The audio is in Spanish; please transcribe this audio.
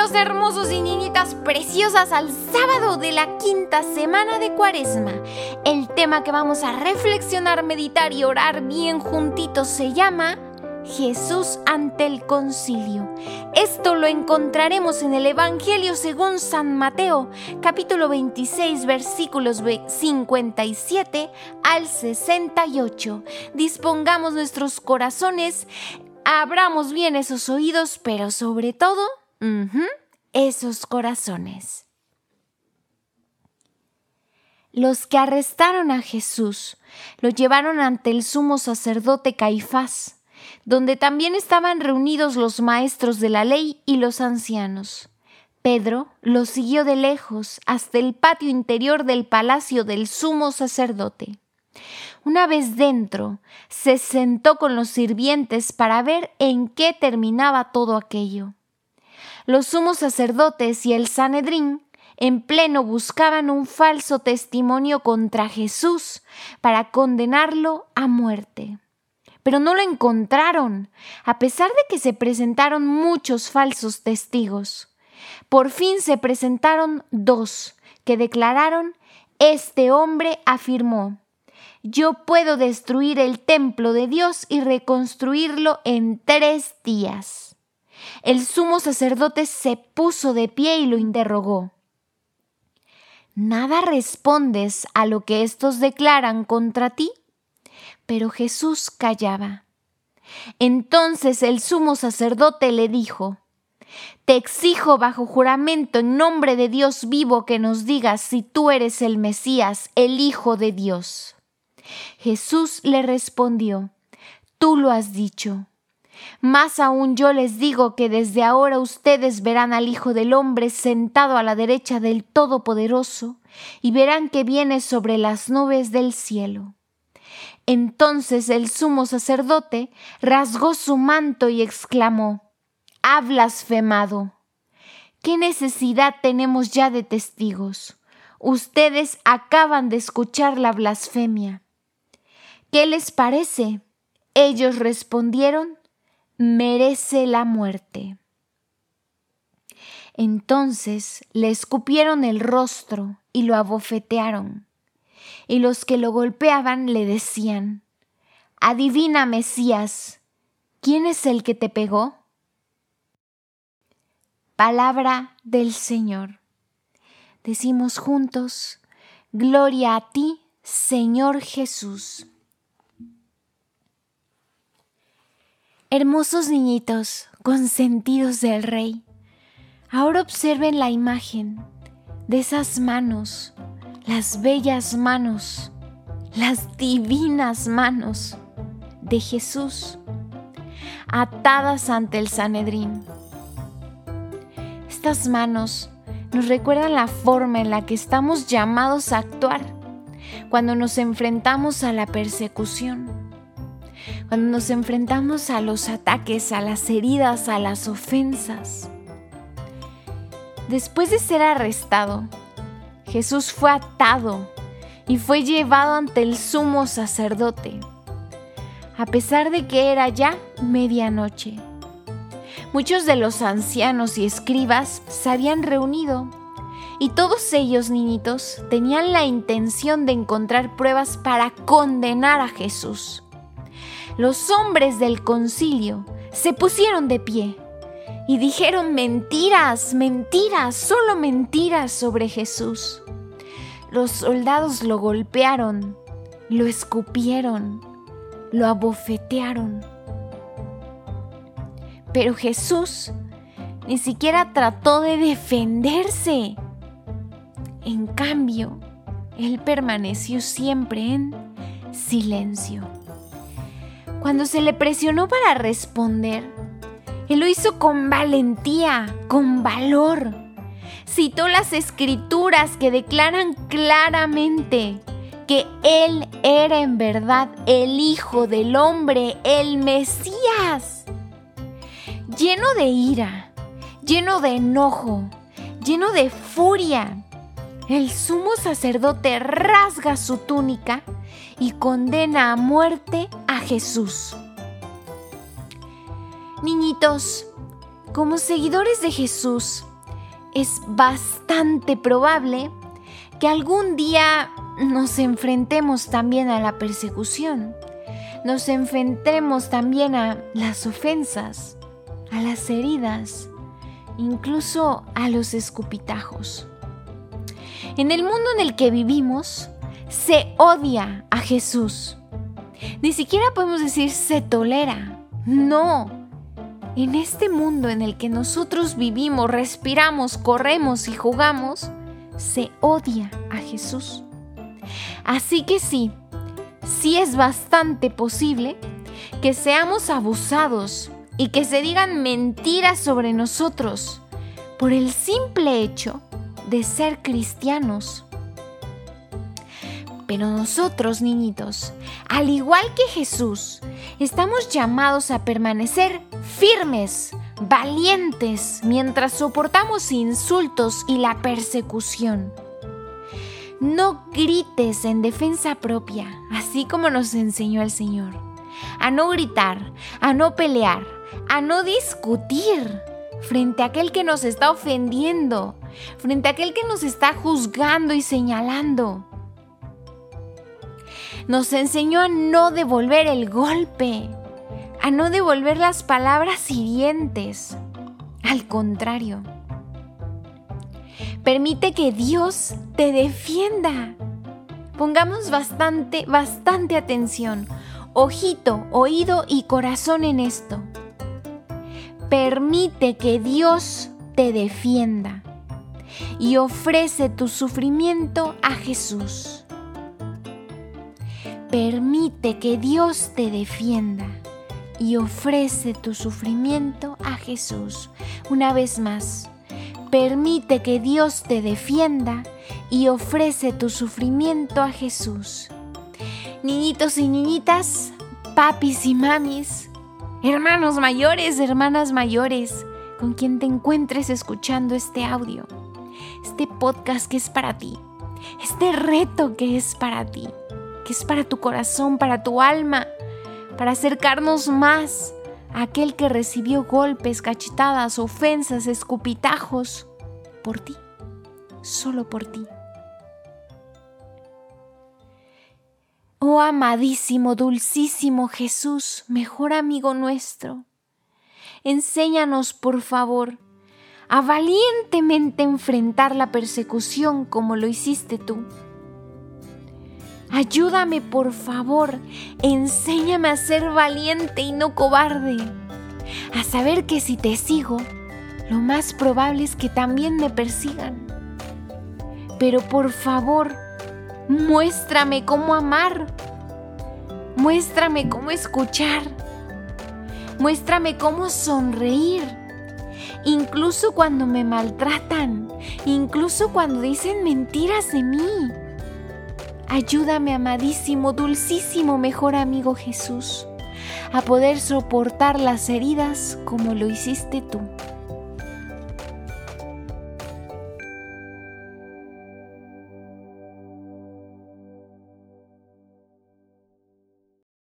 Hermosos y niñitas preciosas al sábado de la quinta semana de Cuaresma. El tema que vamos a reflexionar, meditar y orar bien juntitos se llama Jesús ante el concilio. Esto lo encontraremos en el Evangelio según San Mateo, capítulo 26, versículos 57 al 68. Dispongamos nuestros corazones, abramos bien esos oídos, pero sobre todo, esos corazones. Los que arrestaron a Jesús lo llevaron ante el sumo sacerdote Caifás donde también estaban reunidos los maestros de la ley y los ancianos. Pedro los siguió de lejos hasta el patio interior del palacio del sumo sacerdote. Una vez dentro, se sentó con los sirvientes para ver en qué terminaba todo aquello. Los sumos sacerdotes y el Sanedrín en pleno buscaban un falso testimonio contra Jesús para condenarlo a muerte pero no lo encontraron, a pesar de que se presentaron muchos falsos testigos. Por fin se presentaron dos, que declararon, este hombre afirmó, yo puedo destruir el templo de Dios y reconstruirlo en tres días. El sumo sacerdote se puso de pie y lo interrogó. ¿Nada respondes a lo que estos declaran contra ti? Pero Jesús callaba. Entonces el sumo sacerdote le dijo, Te exijo bajo juramento en nombre de Dios vivo que nos digas si tú eres el Mesías, el Hijo de Dios. Jesús le respondió, Tú lo has dicho. Más aún yo les digo que desde ahora ustedes verán al Hijo del Hombre sentado a la derecha del Todopoderoso y verán que viene sobre las nubes del cielo. Entonces el sumo sacerdote rasgó su manto y exclamó, Ha blasfemado. ¿Qué necesidad tenemos ya de testigos? Ustedes acaban de escuchar la blasfemia. ¿Qué les parece? Ellos respondieron, merece la muerte. Entonces le escupieron el rostro y lo abofetearon y los que lo golpeaban le decían, Adivina, Mesías, ¿quién es el que te pegó? Palabra del Señor. Decimos juntos, Gloria a ti, Señor Jesús. Hermosos niñitos, consentidos del Rey, ahora observen la imagen de esas manos las bellas manos, las divinas manos de Jesús, atadas ante el Sanedrín. Estas manos nos recuerdan la forma en la que estamos llamados a actuar cuando nos enfrentamos a la persecución, cuando nos enfrentamos a los ataques, a las heridas, a las ofensas. Después de ser arrestado, Jesús fue atado y fue llevado ante el sumo sacerdote, a pesar de que era ya medianoche. Muchos de los ancianos y escribas se habían reunido y todos ellos, niñitos, tenían la intención de encontrar pruebas para condenar a Jesús. Los hombres del concilio se pusieron de pie y dijeron mentiras, mentiras, solo mentiras sobre Jesús. Los soldados lo golpearon, lo escupieron, lo abofetearon. Pero Jesús ni siquiera trató de defenderse. En cambio, él permaneció siempre en silencio. Cuando se le presionó para responder, él lo hizo con valentía, con valor. Citó las escrituras que declaran claramente que Él era en verdad el Hijo del Hombre, el Mesías. Lleno de ira, lleno de enojo, lleno de furia, el sumo sacerdote rasga su túnica y condena a muerte Jesús. Niñitos, como seguidores de Jesús, es bastante probable que algún día nos enfrentemos también a la persecución, nos enfrentemos también a las ofensas, a las heridas, incluso a los escupitajos. En el mundo en el que vivimos, se odia a Jesús. Ni siquiera podemos decir se tolera. No. En este mundo en el que nosotros vivimos, respiramos, corremos y jugamos, se odia a Jesús. Así que sí, sí es bastante posible que seamos abusados y que se digan mentiras sobre nosotros por el simple hecho de ser cristianos. Pero nosotros, niñitos, al igual que Jesús, estamos llamados a permanecer firmes, valientes, mientras soportamos insultos y la persecución. No grites en defensa propia, así como nos enseñó el Señor. A no gritar, a no pelear, a no discutir frente a aquel que nos está ofendiendo, frente a aquel que nos está juzgando y señalando nos enseñó a no devolver el golpe, a no devolver las palabras hirientes. Al contrario, permite que Dios te defienda. Pongamos bastante, bastante atención, ojito, oído y corazón en esto. Permite que Dios te defienda y ofrece tu sufrimiento a Jesús. Permite que Dios te defienda y ofrece tu sufrimiento a Jesús. Una vez más, permite que Dios te defienda y ofrece tu sufrimiento a Jesús. Niñitos y niñitas, papis y mamis, hermanos mayores, hermanas mayores, con quien te encuentres escuchando este audio, este podcast que es para ti, este reto que es para ti es para tu corazón, para tu alma, para acercarnos más a aquel que recibió golpes, cachetadas, ofensas, escupitajos por ti, solo por ti. Oh amadísimo, dulcísimo Jesús, mejor amigo nuestro, enséñanos por favor a valientemente enfrentar la persecución como lo hiciste tú Ayúdame por favor, enséñame a ser valiente y no cobarde, a saber que si te sigo, lo más probable es que también me persigan. Pero por favor, muéstrame cómo amar, muéstrame cómo escuchar, muéstrame cómo sonreír, incluso cuando me maltratan, incluso cuando dicen mentiras de mí Ayúdame, amadísimo, dulcísimo mejor amigo Jesús, a poder soportar las heridas como lo hiciste tú.